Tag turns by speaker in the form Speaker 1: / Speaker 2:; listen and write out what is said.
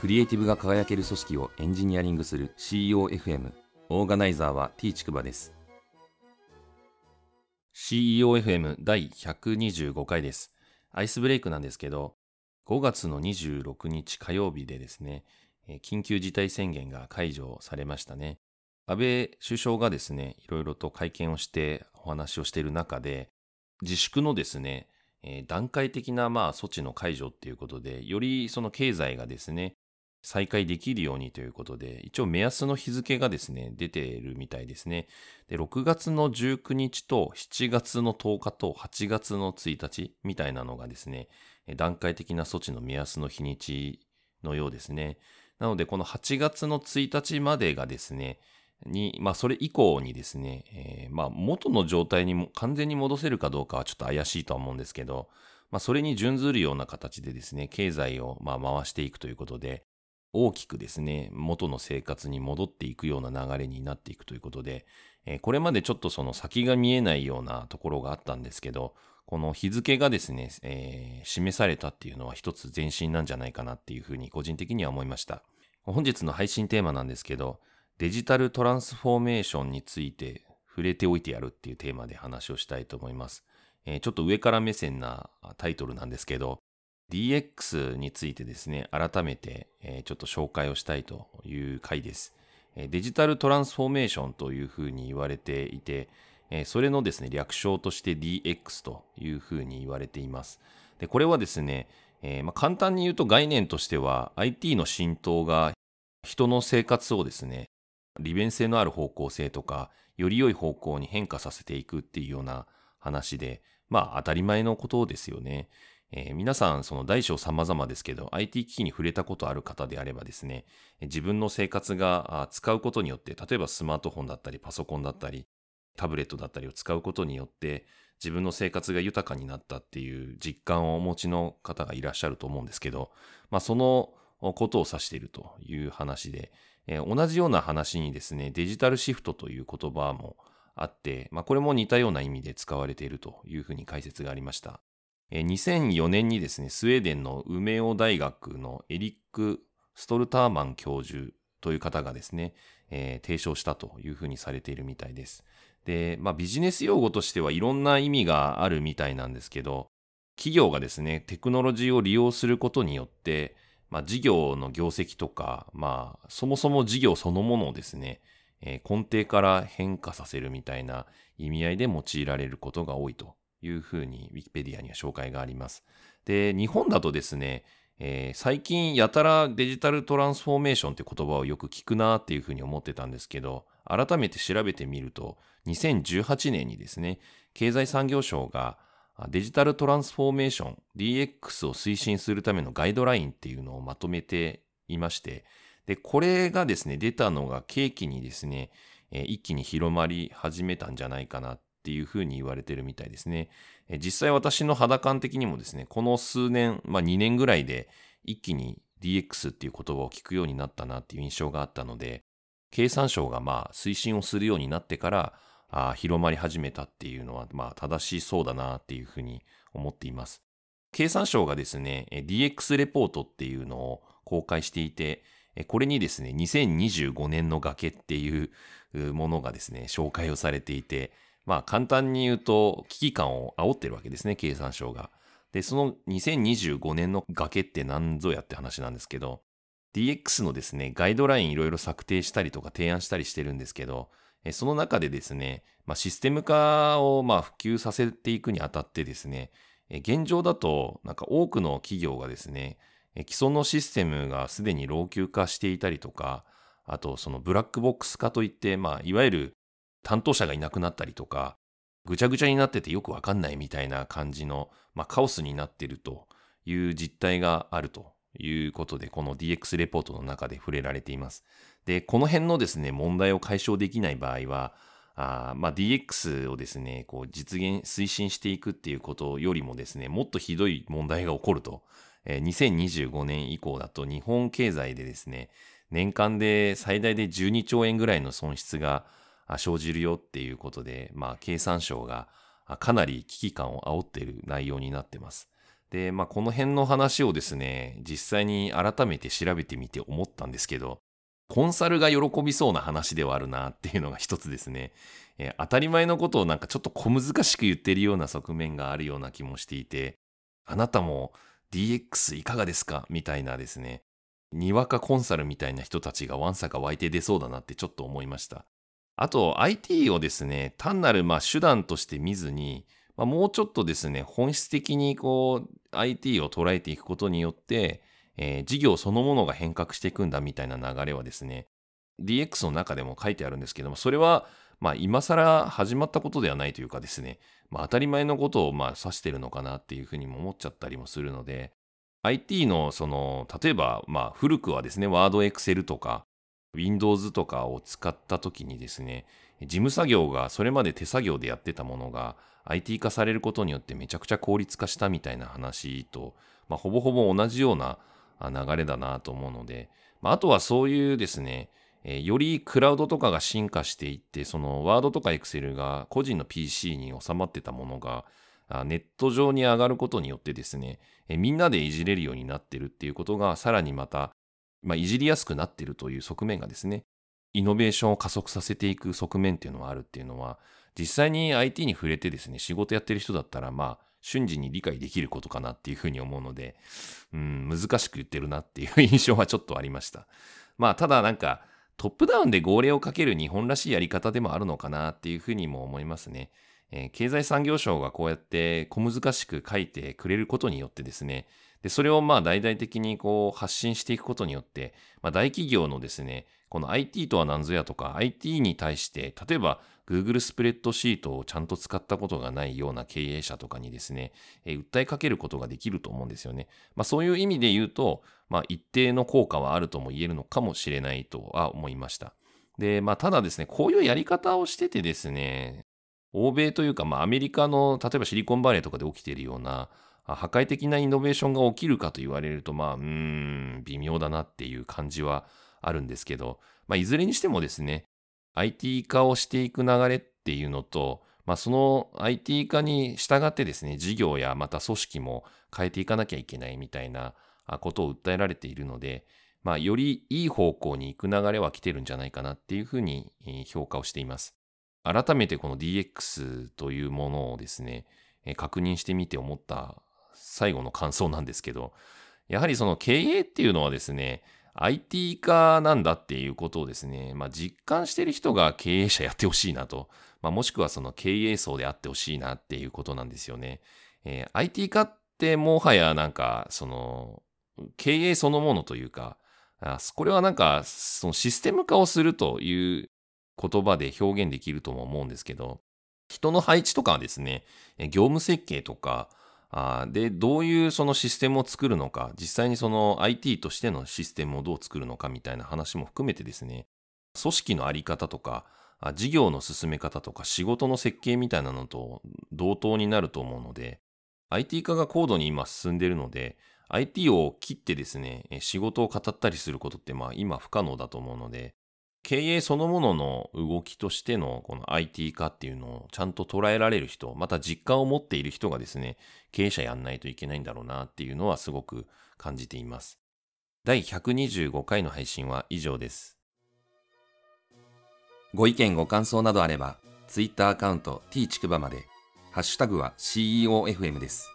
Speaker 1: クリエイティブが輝ける組織をエンジニアリングする CEOFM オーガナイザーは T ちくばです。CEOFM 第125回です。アイスブレイクなんですけど5月の26日火曜日でですね緊急事態宣言が解除されましたね。安倍首相がですねいろいろと会見をしてお話をしている中で自粛のですね、段階的なまあ措置の解除っていうことで、よりその経済がですね、再開できるようにということで、一応目安の日付がですね、出ているみたいですね。で、6月の19日と7月の10日と8月の1日みたいなのがですね、段階的な措置の目安の日にちのようですね。なので、この8月の1日までがですね、に、まあ、それ以降にですね、えー、まあ、元の状態にも完全に戻せるかどうかはちょっと怪しいとは思うんですけど、まあ、それに準ずるような形でですね、経済をまあ回していくということで、大きくですね、元の生活に戻っていくような流れになっていくということで、えー、これまでちょっとその先が見えないようなところがあったんですけど、この日付がですね、えー、示されたっていうのは一つ前進なんじゃないかなっていうふうに個人的には思いました。本日の配信テーマなんですけど、デジタルトランスフォーメーションについて触れておいてやるっていうテーマで話をしたいと思います。えー、ちょっと上から目線なタイトルなんですけど、DX についてですね、改めて、ちょっと紹介をしたいという回です。デジタルトランスフォーメーションというふうに言われていて、それのですね、略称として DX というふうに言われています。でこれはですね、えー、まあ、簡単に言うと概念としては IT の浸透が人の生活をですね、利便性のある方向性とか、より良い方向に変化させていくっていうような話で、まあ当たり前のことですよね。えー、皆さん、その大小様々ですけど、IT 機器に触れたことある方であればですね、自分の生活が使うことによって、例えばスマートフォンだったり、パソコンだったり、タブレットだったりを使うことによって、自分の生活が豊かになったっていう実感をお持ちの方がいらっしゃると思うんですけど、まあそのことを指しているという話で、えー、同じような話にですね、デジタルシフトという言葉もあって、まあ、これも似たような意味で使われているというふうに解説がありました。2004年にですね、スウェーデンの梅尾大学のエリック・ストルターマン教授という方がですね、えー、提唱したというふうにされているみたいです。で、まあビジネス用語としてはいろんな意味があるみたいなんですけど、企業がですね、テクノロジーを利用することによって、まあ、事業の業績とか、まあ、そもそも事業そのものをですね、えー、根底から変化させるみたいな意味合いで用いられることが多いというふうに Wikipedia には紹介があります。で、日本だとですね、えー、最近やたらデジタルトランスフォーメーションって言葉をよく聞くなっていうふうに思ってたんですけど、改めて調べてみると、2018年にですね、経済産業省がデジタルトランスフォーメーション DX を推進するためのガイドラインっていうのをまとめていまして、で、これがですね、出たのが契機にですね、一気に広まり始めたんじゃないかなっていうふうに言われてるみたいですね。実際私の肌感的にもですね、この数年、まあ2年ぐらいで一気に DX っていう言葉を聞くようになったなっていう印象があったので、経産省がまあ推進をするようになってから、あ広まり始めたっていうのは、まあ、正しそうだなっていうふうに思っています。経産省がですね、DX レポートっていうのを公開していて、これにですね、2025年の崖っていうものがですね、紹介をされていて、まあ簡単に言うと危機感を煽ってるわけですね、経産省が。で、その2025年の崖って何ぞやって話なんですけど、DX のですね、ガイドラインいろいろ策定したりとか提案したりしてるんですけど、その中でですね、まあ、システム化をまあ普及させていくにあたってですね、現状だとなんか多くの企業がですね、既存のシステムがすでに老朽化していたりとか、あとそのブラックボックス化といって、まあいわゆる担当者がいなくなったりとか、ぐちゃぐちゃになっててよくわかんないみたいな感じの、まあ、カオスになっているという実態があるということで、この DX レポートの中で触れられています。で、この辺のですね、問題を解消できない場合は、まあ、DX をですね、こう実現、推進していくっていうことよりもですね、もっとひどい問題が起こると。えー、2025年以降だと日本経済でですね、年間で最大で12兆円ぐらいの損失が生じるよっていうことで、まあ、経産省がかなり危機感を煽っている内容になってます。で、まあ、この辺の話をですね、実際に改めて調べてみて思ったんですけど、コンサルが喜びそうな話ではあるなっていうのが一つですね。えー、当たり前のことをなんかちょっと小難しく言ってるような側面があるような気もしていて、あなたも DX いかがですか？みたいなですね、にわかコンサルみたいな人たちがわんさか湧いて出そうだなってちょっと思いました。あと IT をですね、単なるま手段として見ずに、まあ、もうちょっとですね、本質的にこう IT を捉えていくことによって、えー、事業そのものが変革していくんだみたいな流れはですね、DX の中でも書いてあるんですけども、それはまあ今更始まったことではないというかですね、まあ当たり前のことをまあ指してるのかなっていうふうにも思っちゃったりもするので、IT のその、例えばまあ古くはですね、ワード、エクセルとか、Windows とかを使った時にですね、事務作業がそれまで手作業でやってたものが IT 化されることによってめちゃくちゃ効率化したみたいな話と、まあ、ほぼほぼ同じような流れだなと思うので、まあ、あとはそういうですね、えー、よりクラウドとかが進化していって、そのワードとかエクセルが個人の PC に収まってたものが、ネット上に上がることによってですね、みんなでいじれるようになってるっていうことが、さらにまた、まあ、いじりやすくなっているという側面がですね、イノベーションを加速させていく側面っていうのはあるっていうのは、実際に IT に触れてですね、仕事やってる人だったら、まあ、瞬時に理解できることかなっていうふうに思うので、うん、難しく言ってるなっていう印象はちょっとありました。まあ、ただなんか、トップダウンで号令をかける日本らしいやり方でもあるのかなっていうふうにも思いますね。えー、経済産業省がこうやって小難しく書いてくれることによってですね、で、それをまあ大々的にこう発信していくことによって、まあ大企業のですね、この IT とは何ぞやとか IT に対して、例えば Google スプレッドシートをちゃんと使ったことがないような経営者とかにですね、えー、訴えかけることができると思うんですよね。まあそういう意味で言うと、まあ一定の効果はあるとも言えるのかもしれないとは思いました。で、まあただですね、こういうやり方をしててですね、欧米というか、まあアメリカの、例えばシリコンバレーとかで起きているような、破壊的なイノベーションが起きるかと言われると、まあ、うーん、微妙だなっていう感じはあるんですけど、まあ、いずれにしてもですね、IT 化をしていく流れっていうのと、まあ、その IT 化に従ってですね、事業やまた組織も変えていかなきゃいけないみたいなことを訴えられているので、まあ、よりいい方向に行く流れは来てるんじゃないかなっていうふうに評価をしています。改めてこの DX というものをですね、確認してみて思った最後の感想なんですけど、やはりその経営っていうのはですね、IT 化なんだっていうことをですね、まあ、実感してる人が経営者やってほしいなと、まあ、もしくはその経営層であってほしいなっていうことなんですよね。えー、IT 化ってもはやなんか、その、経営そのものというか、これはなんか、そのシステム化をするという言葉で表現できるとも思うんですけど、人の配置とかはですね、業務設計とか、あで、どういうそのシステムを作るのか、実際にその IT としてのシステムをどう作るのかみたいな話も含めてですね、組織のあり方とか、事業の進め方とか仕事の設計みたいなのと同等になると思うので、IT 化が高度に今進んでいるので、IT を切ってですね、仕事を語ったりすることってまあ今不可能だと思うので、経営そのものの動きとしてのこの IT 化っていうのをちゃんと捉えられる人、また実感を持っている人がですね、経営者やんないといけないんだろうなっていうのはすごく感じています。第125回の配信は以上です。ご意見ご感想などあれば、Twitter アカウント t ちくばまで、ハッシュタグは CEOFM です。